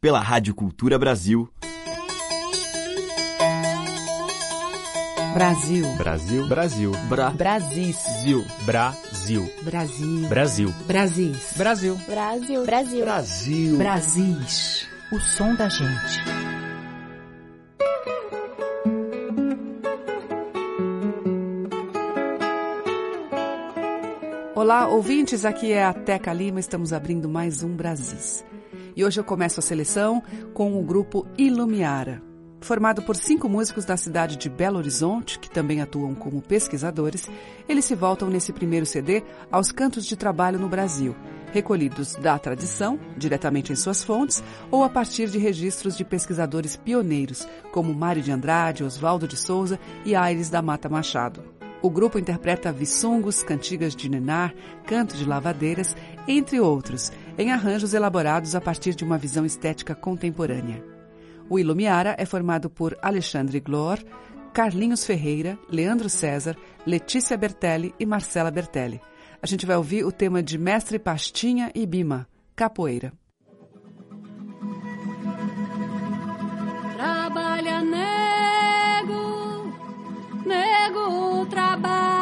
pela Rádio Cultura Brasil. Brasil. Brasil. Brasil. Bra. Brasis. Zil. Brasil. Brasil. Brasil. Brasis. Brasil. Brasil. Brasil. Brasil. Brasis. O som da gente. Olá, ouvintes, aqui é a Teca Lima, estamos abrindo mais um Brasis. E hoje eu começo a seleção com o grupo Ilumiara. Formado por cinco músicos da cidade de Belo Horizonte, que também atuam como pesquisadores, eles se voltam nesse primeiro CD aos cantos de trabalho no Brasil, recolhidos da tradição, diretamente em suas fontes, ou a partir de registros de pesquisadores pioneiros, como Mário de Andrade, Oswaldo de Souza e Aires da Mata Machado. O grupo interpreta vissungos, cantigas de nenar, canto de lavadeiras, entre outros, em arranjos elaborados a partir de uma visão estética contemporânea. O Ilumiara é formado por Alexandre Glor, Carlinhos Ferreira, Leandro César, Letícia Bertelli e Marcela Bertelli. A gente vai ouvir o tema de Mestre Pastinha e Bima, Capoeira. Trabalha nego, nego trabalha,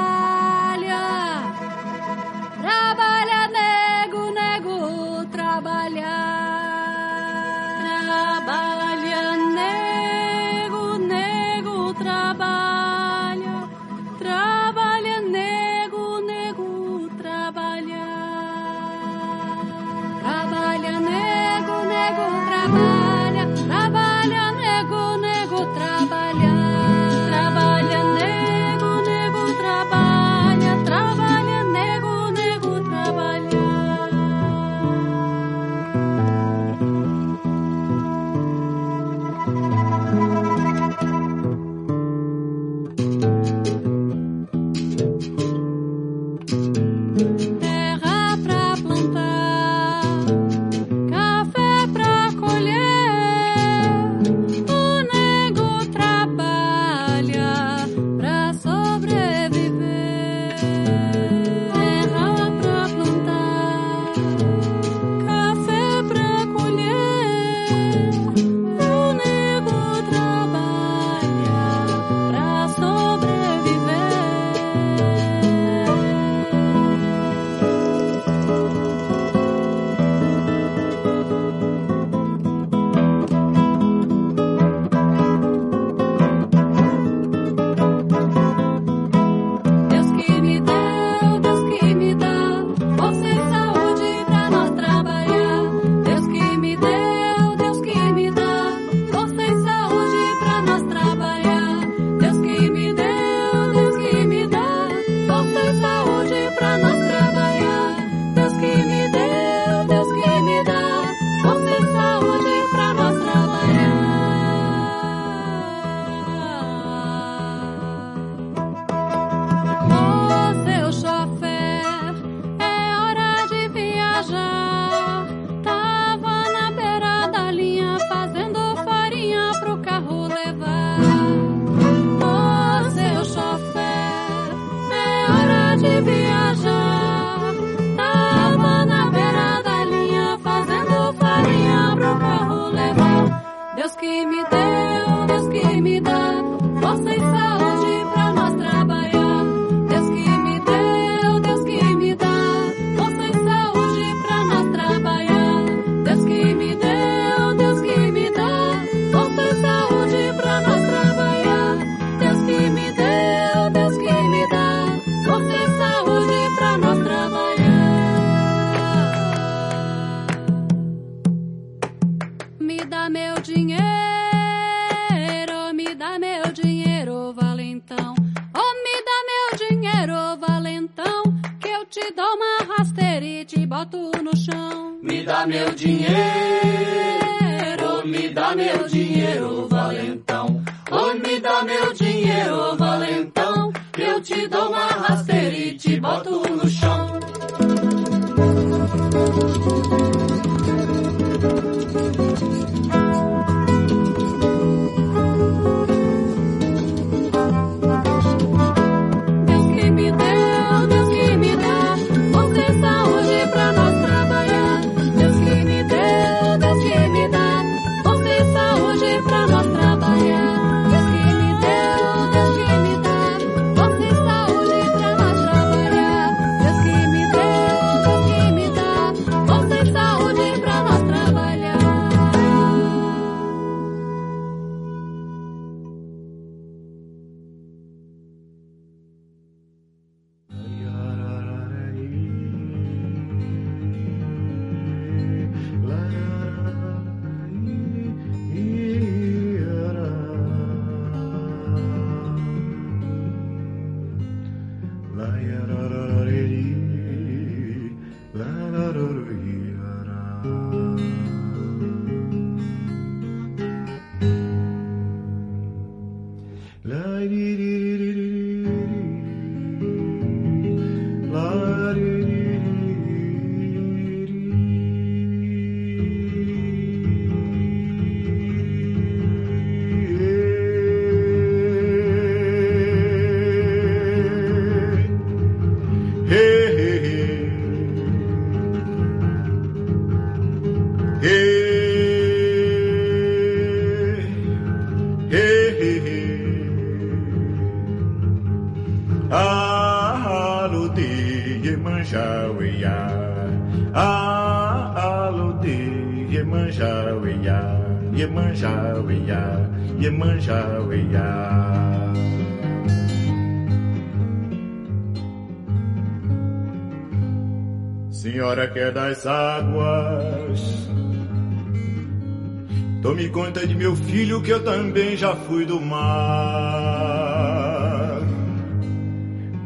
que eu também já fui do mar.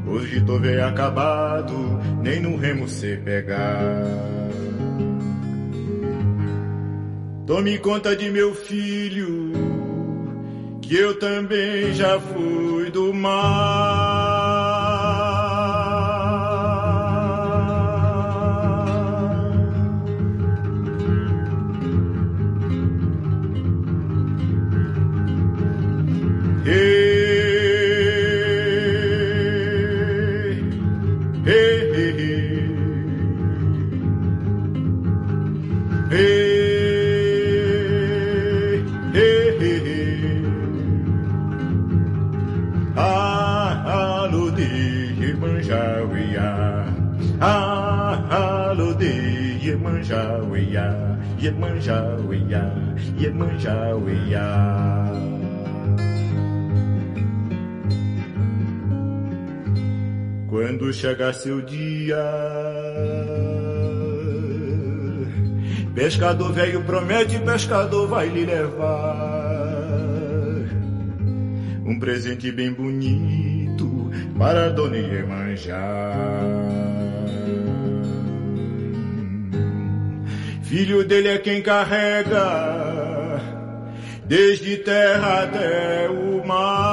Hoje tô bem acabado, nem no remo sei pegar. Tome conta de meu filho, que eu também já fui do mar. Quando chegar seu dia, pescador velho promete, pescador vai lhe levar um presente bem bonito para Dona Iemanjá. Filho dele é quem carrega desde terra até o mar.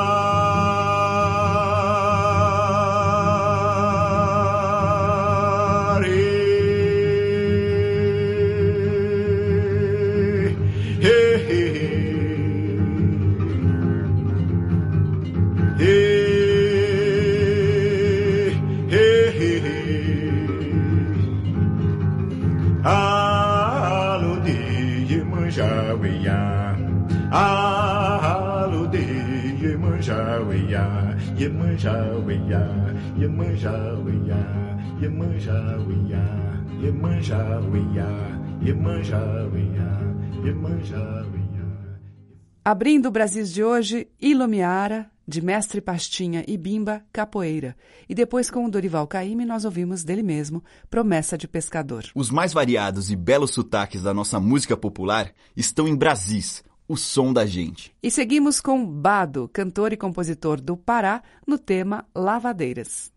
Iemanjá-uiá. Iemanjá-uiá. Iemanjá-uiá. Iemanjá-uiá. Iemanjá-uiá. Abrindo o Brasis de hoje, Ilumiara, de Mestre Pastinha e Bimba, Capoeira. E depois, com o Dorival Caymmi, nós ouvimos dele mesmo, Promessa de Pescador. Os mais variados e belos sotaques da nossa música popular estão em Brasis, o som da gente. E seguimos com Bado, cantor e compositor do Pará, no tema Lavadeiras.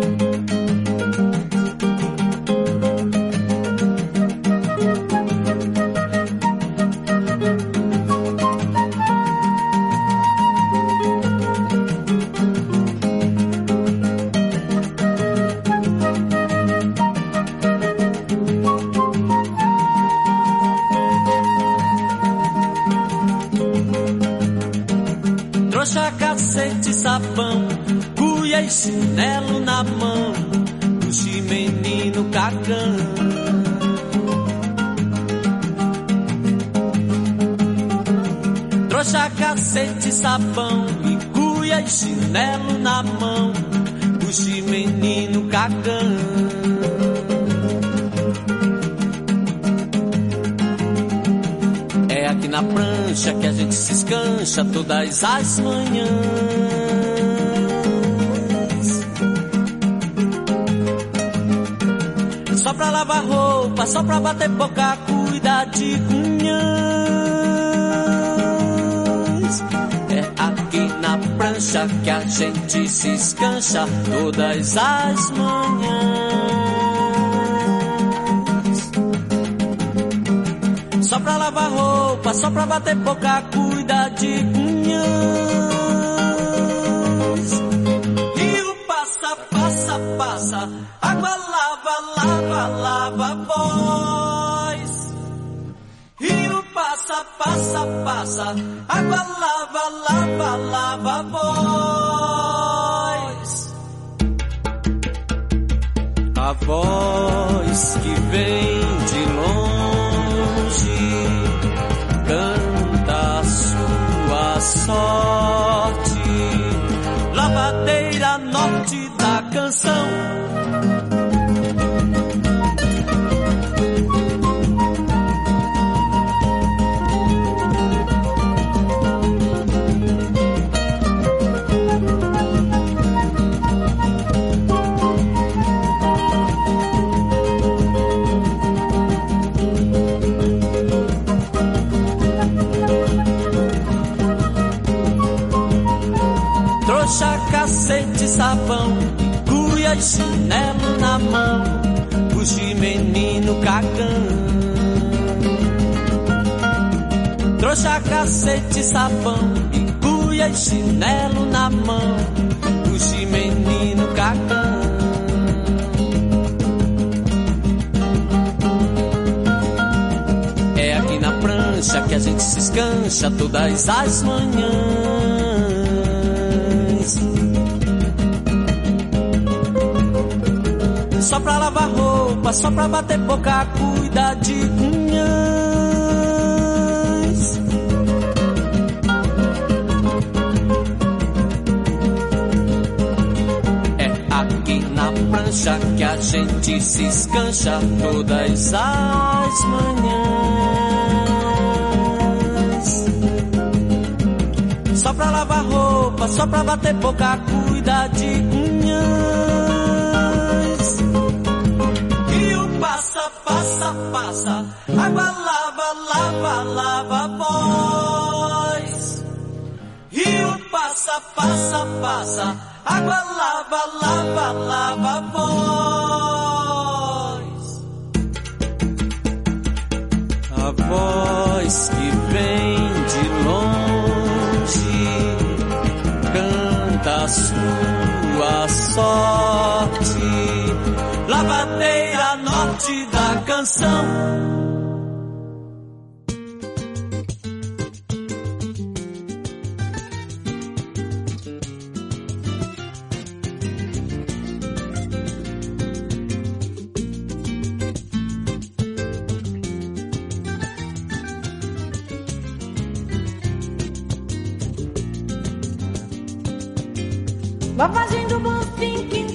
Cacete, sabão, e cuia e chinelo na mão, puxe menino cagão. É aqui na prancha que a gente se escancha todas as manhãs. Só pra lavar roupa, só pra bater boca, cuida de cunhãs. Aqui na prancha que a gente se escancha todas as manhãs. Só pra lavar roupa, só pra bater boca, cuida de cunhãs. Passa, passa, passa, água lava, lava, lava, voz. A voz que vem de longe canta a sua sorte. Lavadeira norte sabão, cuia e chinelo na mão, puxe menino cagão. Trouxa, cacete, sabão, cuia e chinelo na mão, puxe menino cagão. É aqui na prancha que a gente se escancha todas as manhãs. Só pra lavar roupa, só pra bater boca, cuida de unhas. É aqui na prancha que a gente se escancha todas as manhãs. Só pra lavar roupa, só pra bater boca, cuida de unhas. Passa. Água lava, lava, lava, boys. Rio passa, passa, passa. Água lava, lava, lava, boys. A voz que vem de longe canta a sua sorte. Lavadeira norte da canção. Lavagem do Bonfim, quinta-feira.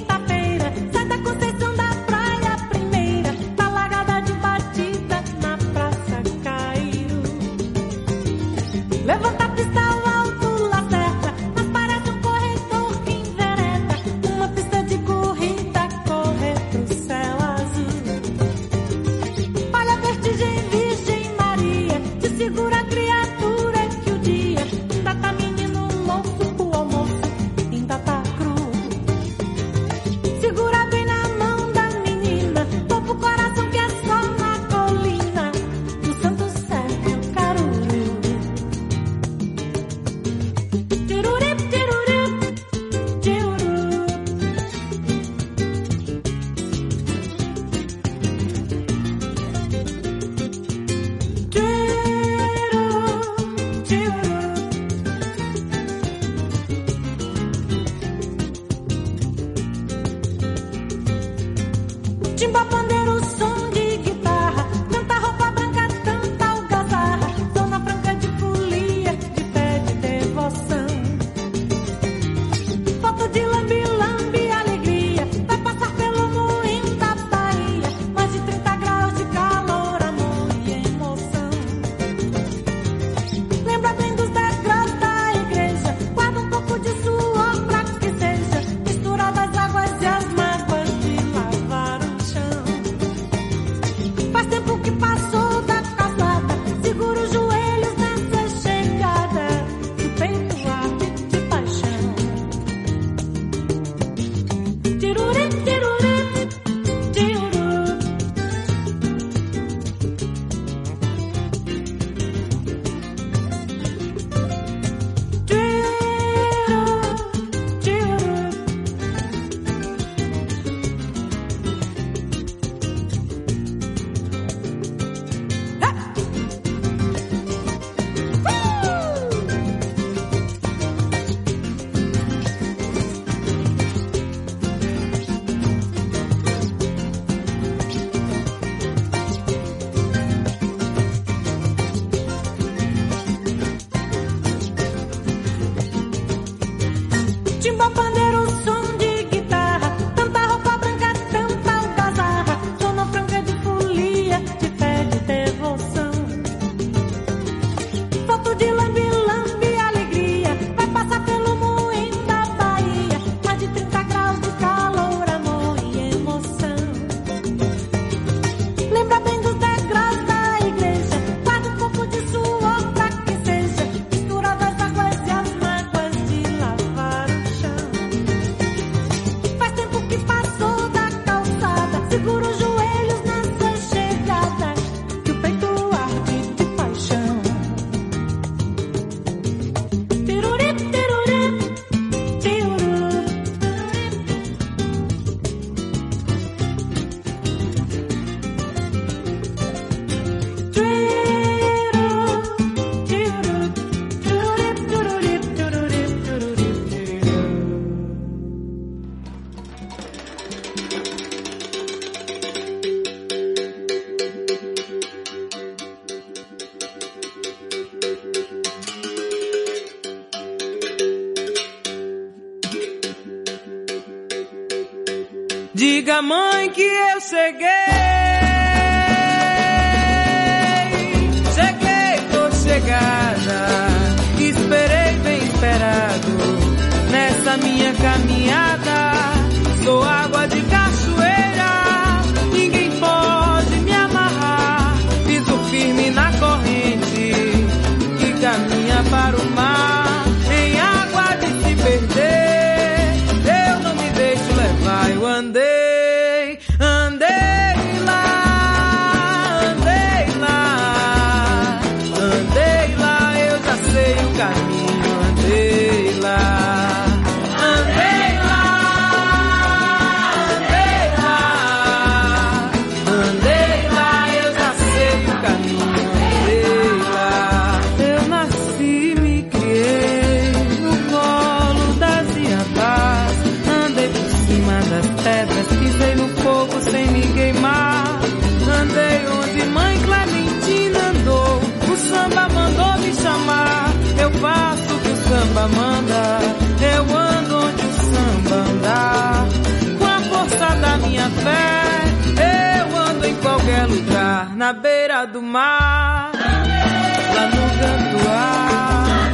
Do mar, lá no Gantuá,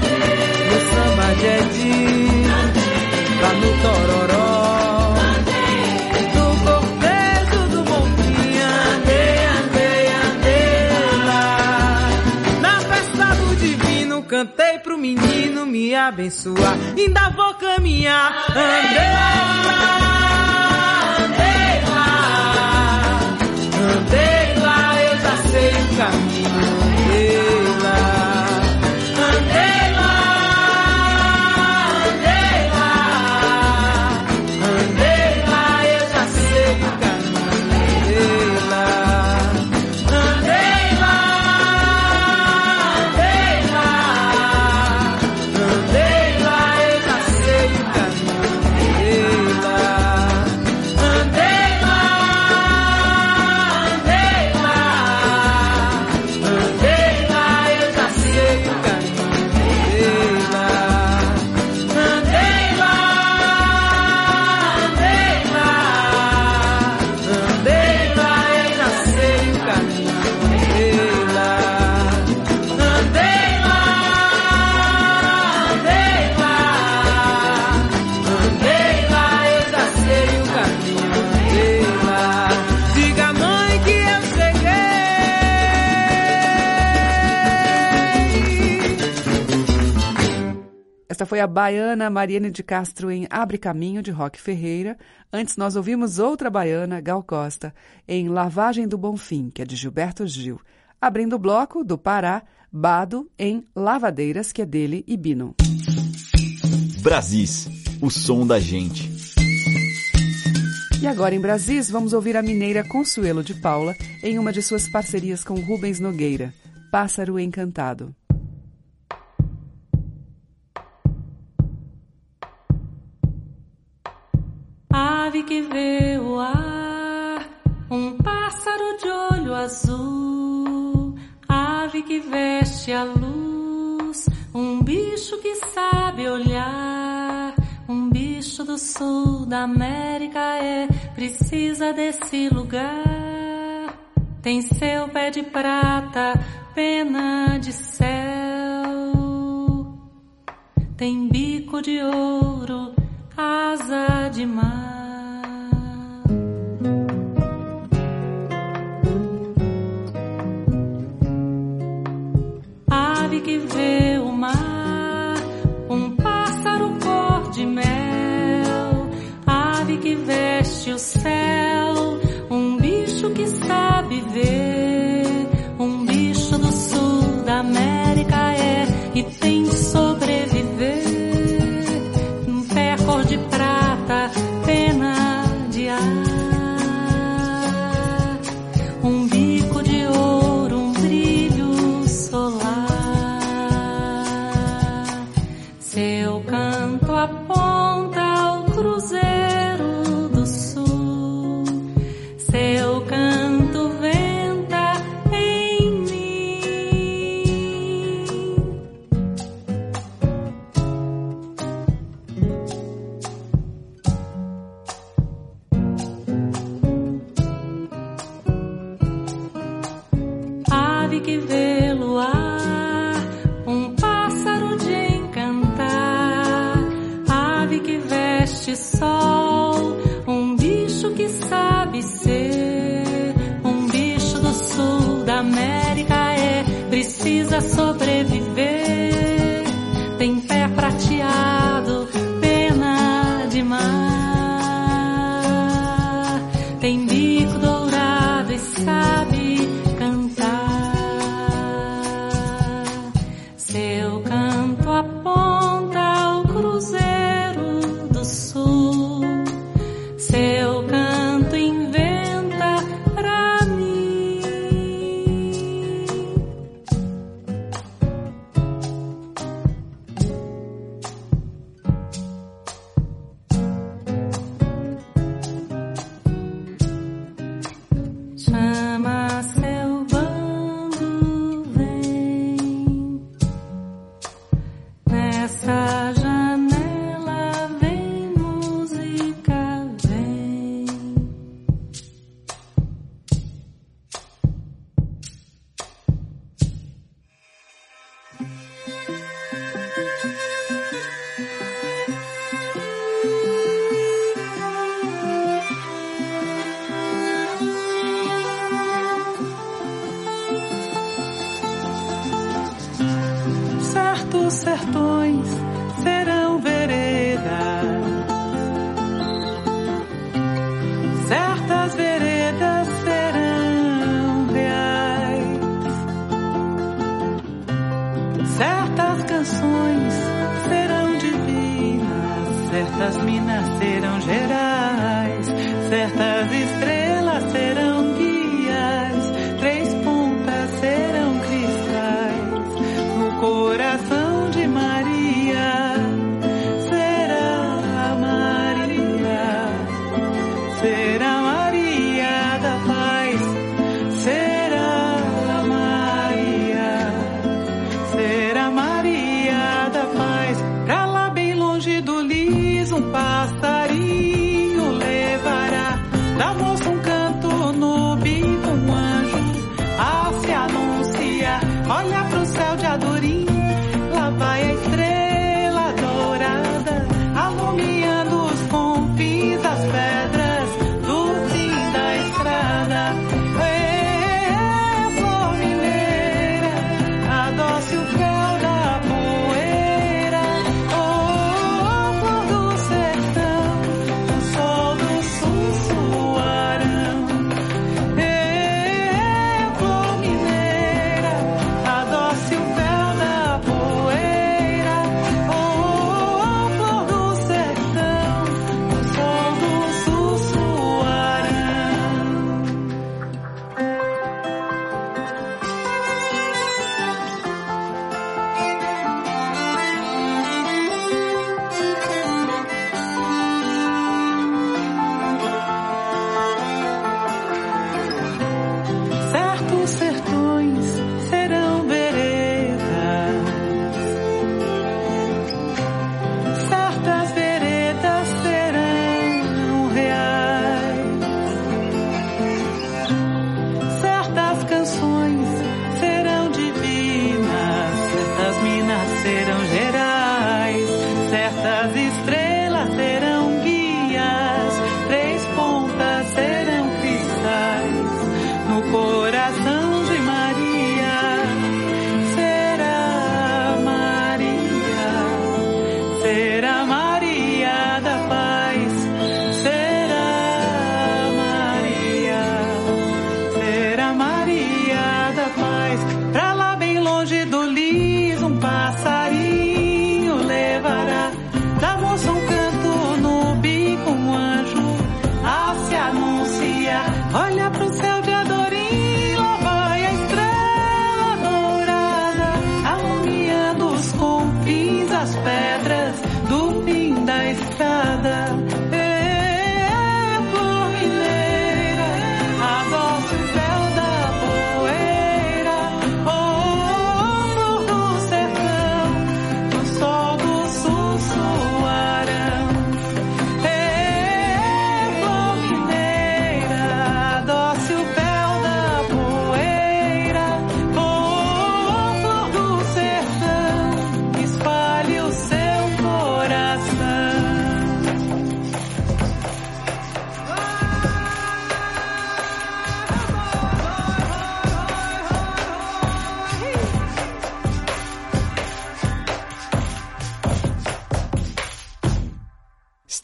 no samba de Edi, lá no Tororó, no cortejo do Bonfim, andei, andei, andei lá. Na festa do divino, cantei pro menino me abençoar. Ainda vou caminhar, andei lá, andei lá, andei eu já sei a baiana Mariane de Castro em Abre Caminho, de Roque Ferreira. Antes nós ouvimos outra baiana, Gal Costa, em Lavagem do Bonfim, que é de Gilberto Gil. Abrindo o bloco do Pará, Bado em Lavadeiras, que é dele e Bino. Brasis, o som da gente. E agora em Brasis, vamos ouvir a mineira Consuelo de Paula em uma de suas parcerias com Rubens Nogueira, Pássaro Encantado. Ave que vê o ar, um pássaro de olho azul. Ave que veste a luz, um bicho que sabe olhar. Um bicho do sul da América é, precisa desse lugar. Tem seu pé de prata, pena de céu. Tem bico de ouro, asa de mar. Ave que vê o mar, um pássaro cor de mel. Ave que veste o céu, um bicho que sabe ver.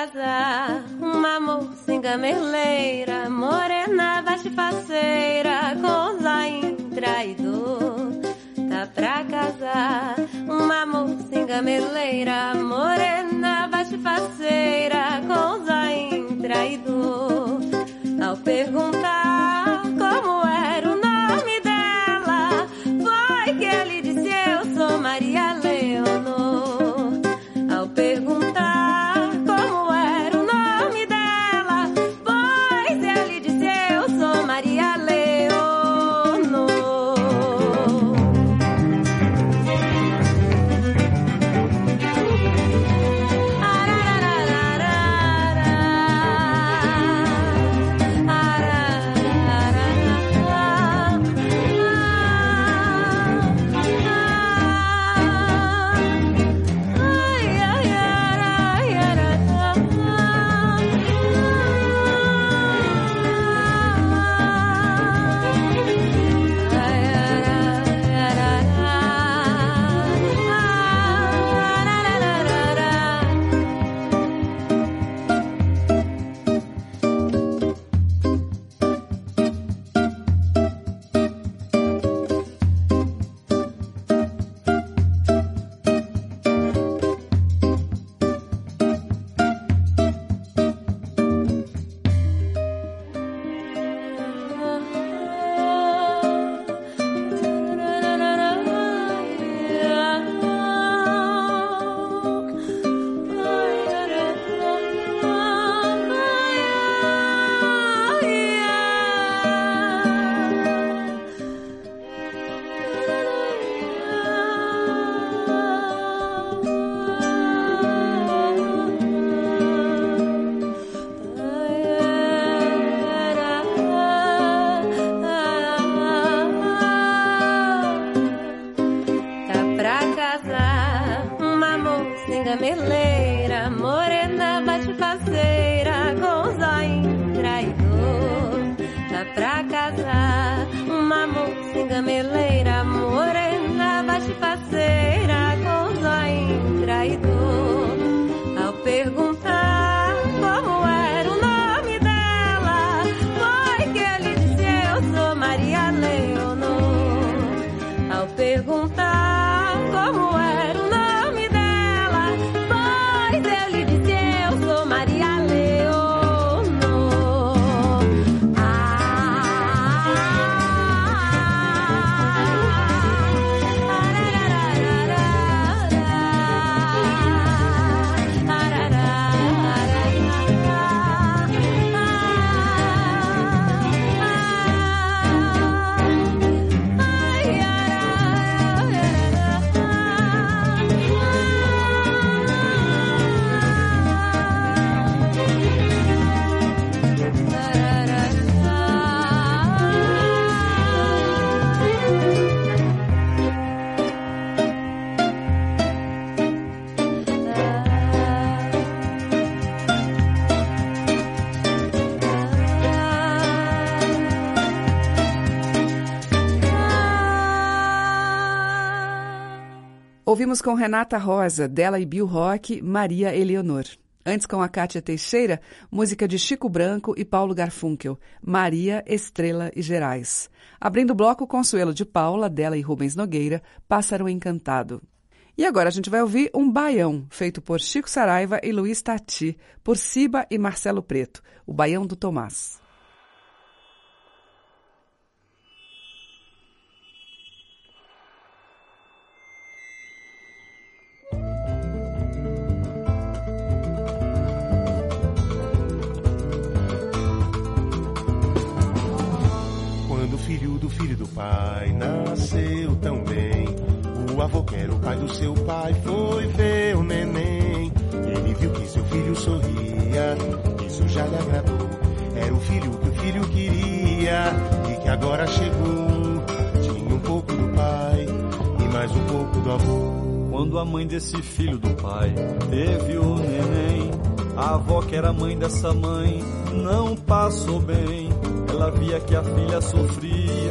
casa, uma mocinha merleira, morena, baixa parceira, com zain traidor. Tá pra casar, uma mocinha merleira, morena, baixa parceira, com zain traidor. Ao perguntar Ouvimos com Renata Rosa, dela e Bill Rock, Maria Eleonor. Antes com a Kátia Teixeira, música de Chico Branco e Paulo Garfunkel, Maria, Estrela e Gerais. Abrindo o bloco, Consuelo de Paula, dela e Rubens Nogueira, Pássaro Encantado. E agora a gente vai ouvir um baião, feito por Chico Saraiva e Luiz Tati, por Ciba e Marcelo Preto, o Baião do Tomás. Filho do filho do pai nasceu também, o avô que era o pai do seu pai foi ver o neném. Ele viu que seu filho sorria, isso já lhe agradou. Era o filho que o filho queria e que agora chegou. Tinha um pouco do pai e mais um pouco do avô. Quando a mãe desse filho do pai teve o neném, a avó que era mãe dessa mãe não passou bem. Ela via que a filha sofria,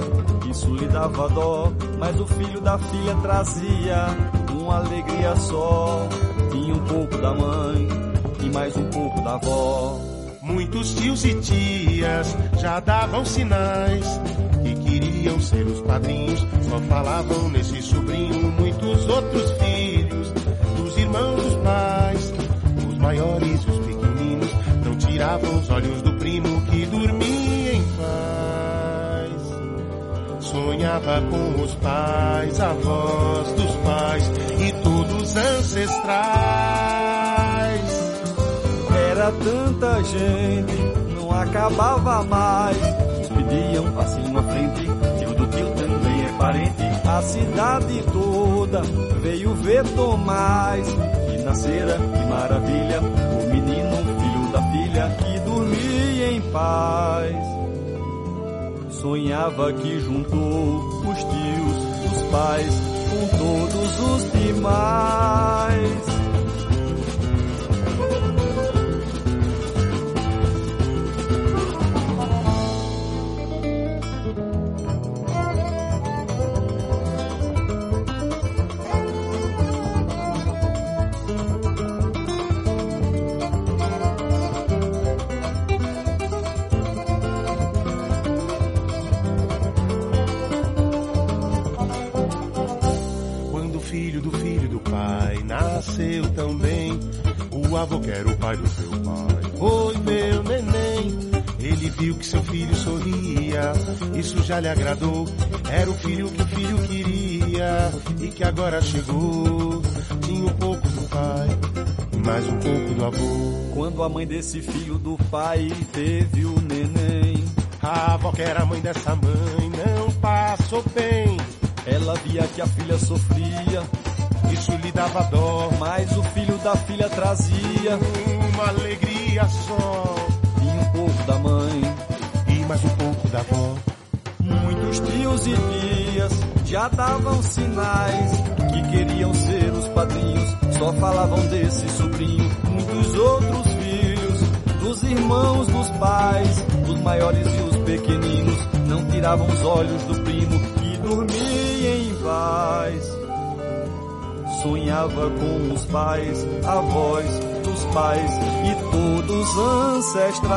isso lhe dava dó, mas o filho da filha trazia uma alegria só. Tinha um pouco da mãe e mais um pouco da avó. Muitos tios e tias já davam sinais que queriam ser os padrinhos, só falavam nesse sobrinho muitos outros tiravam os olhos do primo que dormia em paz. Sonhava com os pais, avós dos pais e todos ancestrais. Era tanta gente, não acabava mais. Pediam passinho à frente, tio do tio também é parente. A cidade toda veio ver Tomás, que nascera, que maravilha, paz. Sonhava que juntou os tios, os pais, com todos os demais. Nasceu também, o avô que era o pai do seu pai foi ver o neném. Ele viu que seu filho sorria, isso já lhe agradou. Era o filho que o filho queria e que agora chegou. Tinha um pouco do pai e mais um pouco do avô. Quando a mãe desse filho do pai teve o neném, A avó que era mãe dessa mãe não passou bem. ela via que a filha sofria, dava dó, mas o filho da filha trazia uma alegria só. tinha um pouco da mãe. E mais um pouco da avó. Muitos tios e tias já davam sinais que queriam ser os padrinhos, só falavam desse sobrinho. Muitos outros filhos, dos irmãos dos pais, os maiores e os pequeninos, não tiravam os olhos do primo que dormia em paz. Sonhava com os pais, avós dos pais e todos ancestrais.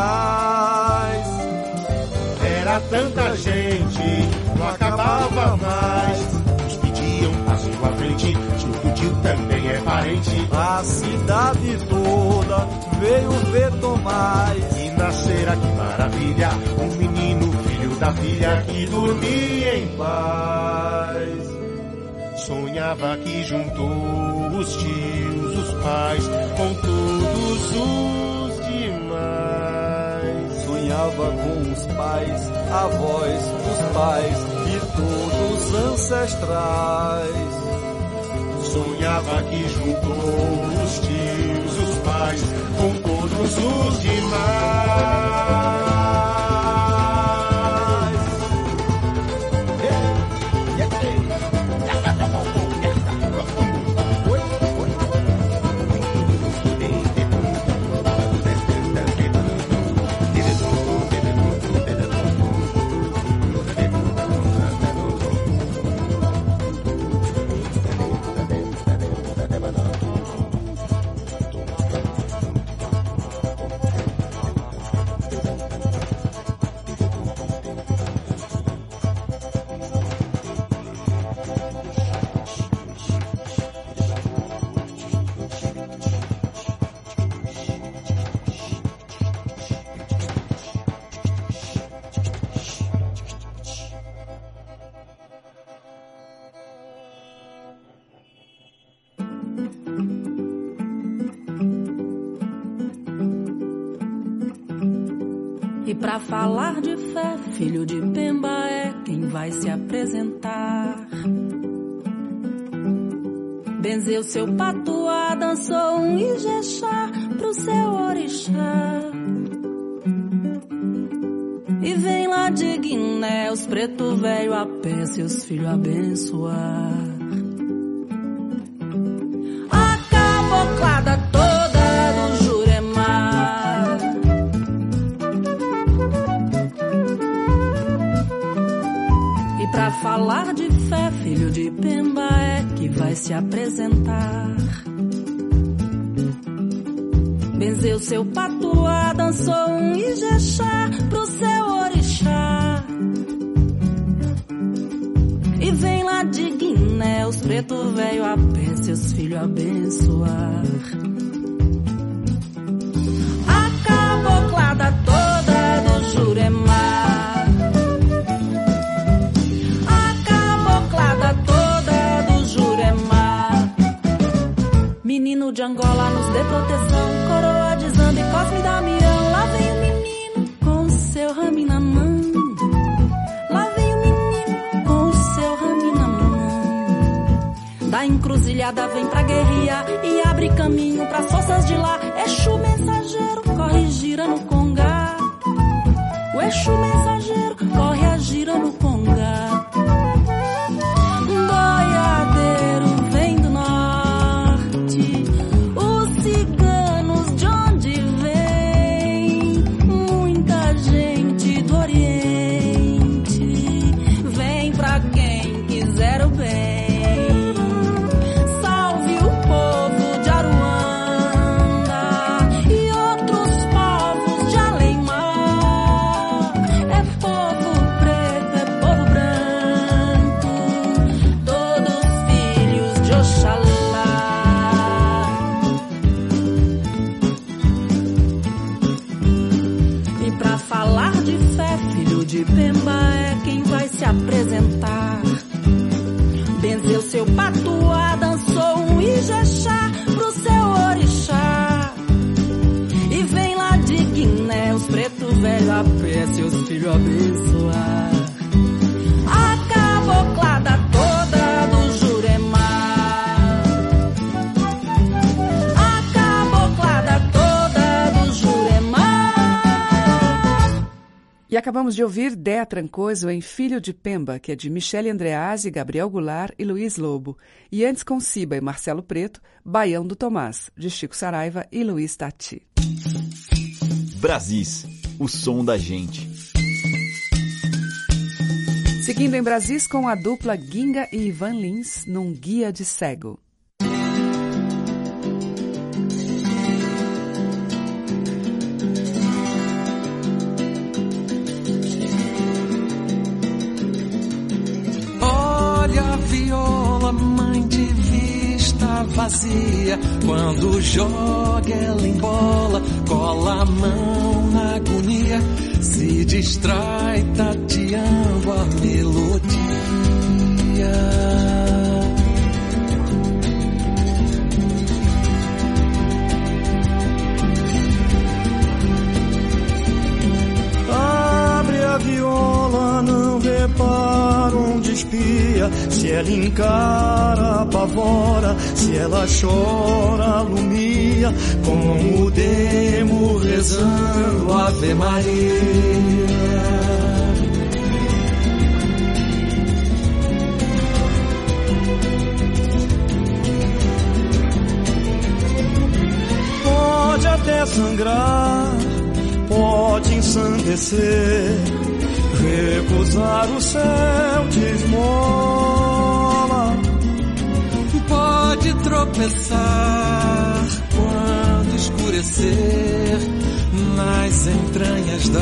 Era tanta gente, não acabava mais. Os pediam passo à frente, tio tio também é parente. A cidade toda veio ver Tomás. E nascera que maravilha, um menino, filho da filha que dormia em paz. Sonhava que juntou os tios, os pais, com todos os demais. Sonhava com os pais, avós, os pais e todos ancestrais. Sonhava que juntou os tios, os pais, com todos os demais. Pra falar de fé, filho de Pemba é quem vai se apresentar. Benzeu seu patuá, dançou um ijexá pro seu orixá. E vem lá de Guiné, os preto velho a pé, seus filhos abençoar. Falar de fé, filho de Pemba é que vai se apresentar. Benzeu seu patuá, dançou um ijexá pro seu orixá. E vem lá de Guiné, os preto velho a pé, seus filhos abençoar. Proteção, coroa de Zamba e Cosme Damião. Lá vem o menino com o seu rame na mão. Lá vem o menino com o seu rame na mão. Da encruzilhada vem pra guerrilha dançou um ijexá pro seu orixá. E vem lá de Guiné, os preto velho a pé, seus filhos abençoar. E acabamos de ouvir Dea Trancoso em Filho de Pemba, que é de Michele Andreazzi, Gabriel Goulart e Luiz Lobo. E antes com Ciba e Marcelo Preto, Baião do Tomás, de Chico Saraiva e Luiz Tati. Brasis, o som da gente. Seguindo em Brasis com a dupla Ginga e Ivan Lins num Guia de Cego. Vazia. Quando joga ela em bola, cola a mão na agonia. Se distrai ela encara, apavora. Se ela chora, alumia. Com o demo rezando Ave Maria. Pode até sangrar, pode ensandecer, recusar o céu de esmola. Tropeçar quando escurecer nas entranhas da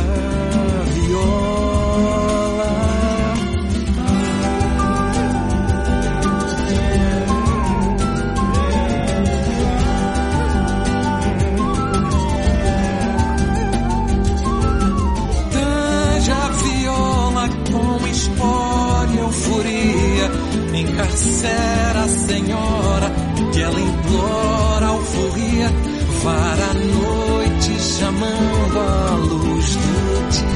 viola. Tanja viola com e euforia, encarcera a senhora ela implora alforria, vara a noite chamando a luz do dia.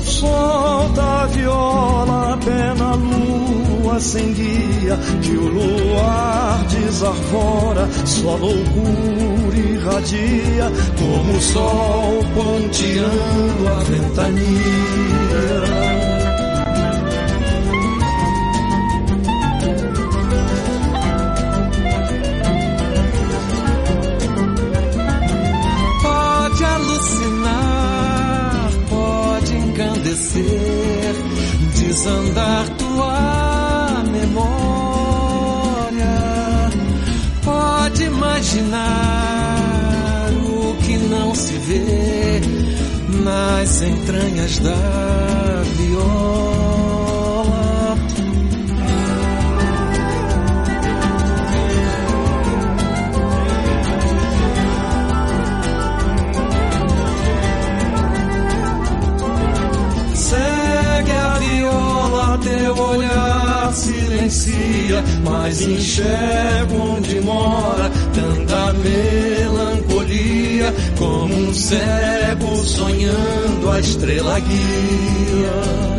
Solta a viola pena na lua sem guia, que o luar desarvora sua loucura irradia, como o sol ponteando a ventania. Pode alucinar, pode engrandecer, desandar tua memória. Pode imaginar não se vê nas entranhas da viola. Segue a viola, teu olhar silencia, mas enxerga onde mora tanta melancolia, como um cego sonhando a estrela guia.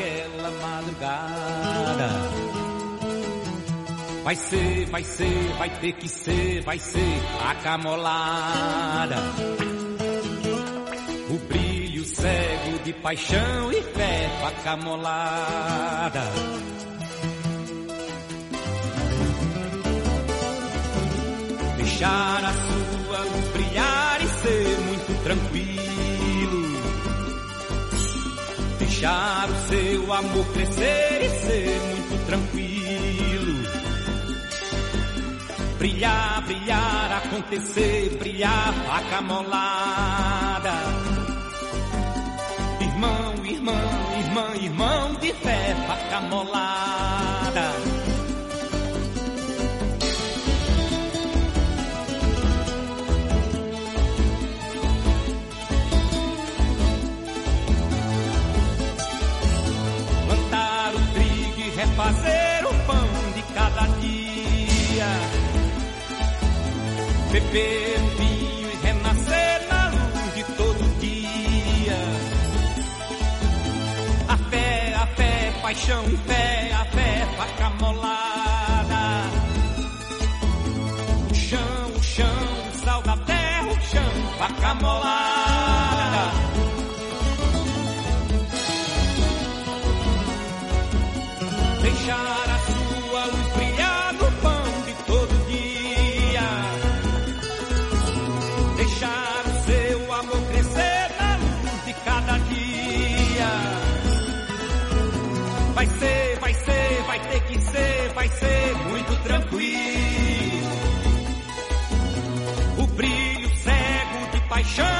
Mais aquela madrugada. Vai ser, vai ser, vai ter que ser, vai ser a camolada. O brilho cego de paixão e fé pra camolada. Deixar a sua Deixar o seu amor crescer e ser muito tranquilo. Brilhar, brilhar, acontecer, brilhar, acamolada. Irmão, irmão, irmã, irmão de fé, acamolada. plantar Beber o vinho e renascer na luz de todo dia. A fé, a fé, paixão fé, a fé, faca molada. O chão, o chão, sal da terra, o chão, faca molada. Tranquilo. O brilho cego de paixão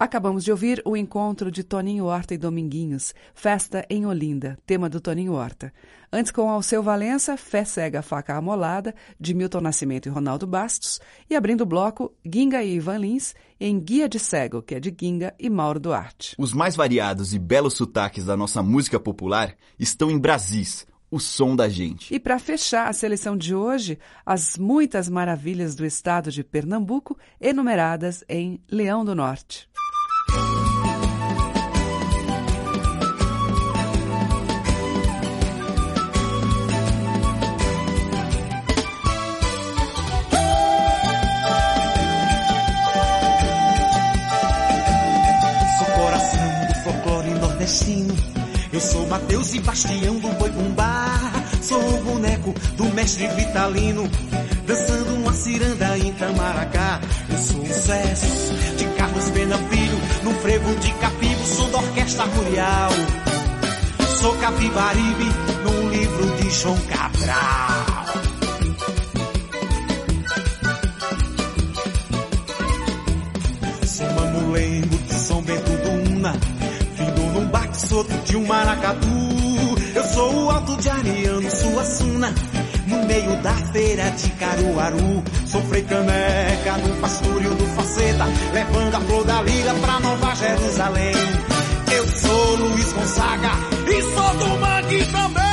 Acabamos de ouvir o encontro de Toninho Horta e Dominguinhos, Festa em Olinda, tema do Toninho Horta. Antes com Alceu Valença, Fé Cega Faca Amolada, de Milton Nascimento e Ronaldo Bastos. E abrindo o bloco, Ginga e Ivan Lins, em Guia de Cego, que é de Ginga e Mauro Duarte. Os mais variados e belos sotaques da nossa música popular estão em Brasis, o som da gente. E para fechar a seleção de hoje, as muitas maravilhas do estado de Pernambuco, enumeradas em Leão do Norte. Sou coração do folclore nordestino. Eu sou Mateus e Bastião do Boi Bumbá. Sou o boneco do mestre Vitalino. Dançando uma ciranda em Tamaracá. Eu sou um sucesso de Carlos Pena Filho. Frevo de Capibo, som da orquestra Murial. Sou Capibaribe no livro de João Cabral. Sou mamulengo de São Bento do Una, vindo num baque solto de um maracatu. Eu sou o alto de Ariano, sua suna, no meio da feira de Caruaru. Sou frei caneca no pastorio do Faceta, levando a flor da lira pra Nova Jerusalém. Eu sou Luiz Gonzaga e sou do Mangue também.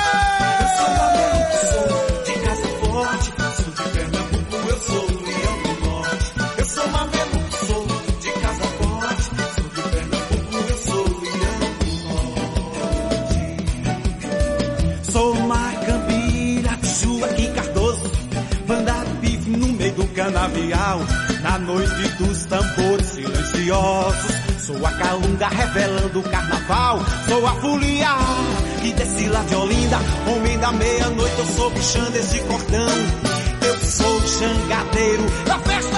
Canavial, na noite dos tambores silenciosos. Sou a calunga revelando o carnaval, sou a folia que desce lá de Olinda, homem da meia-noite, eu sou bichão desse cordão. Eu sou o xangadeiro da festa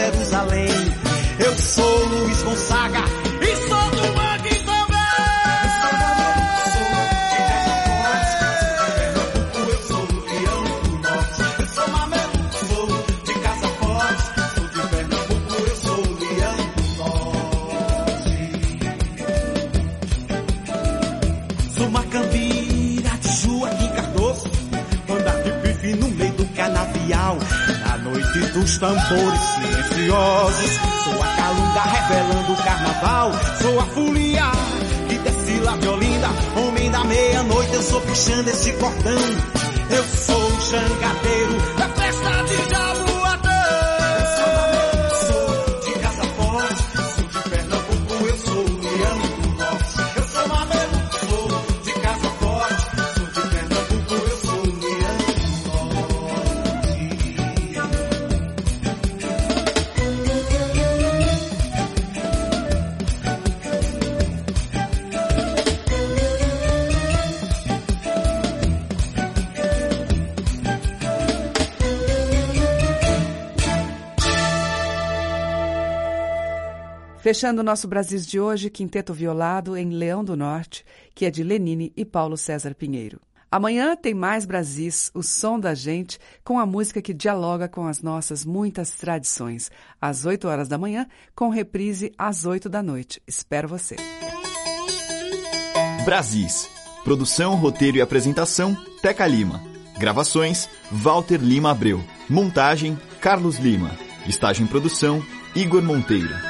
Jerusalém. Eu sou Luiz Gonzaga e sou do Mangue também. Eu sou de casa forte, sou de Pernambuco, eu sou o leão do norte. Eu sou mamelo, sou de sou de Pernambuco, eu sou leão do norte. Sou Macambira de Joaquim no meio do canavial. Na noite dos tambores sou a calunga revelando o carnaval. Sou a folia que desce lá de Olinda, homem da meia-noite, eu sou pichando esse cordão. Eu sou o jangadeiro Fechando o nosso Brasis de hoje, Quinteto Violado em Leão do Norte, que é de Lenine e Paulo César Pinheiro. Amanhã tem mais Brasis, o som da gente, com a música que dialoga com as nossas muitas tradições. Às 8 horas da manhã, com reprise às 8 da noite. Espero você. Brasis. Produção, roteiro e apresentação, Teca Lima. Gravações, Walter Lima Abreu. Montagem, Carlos Lima. Estágio em produção, Igor Monteiro.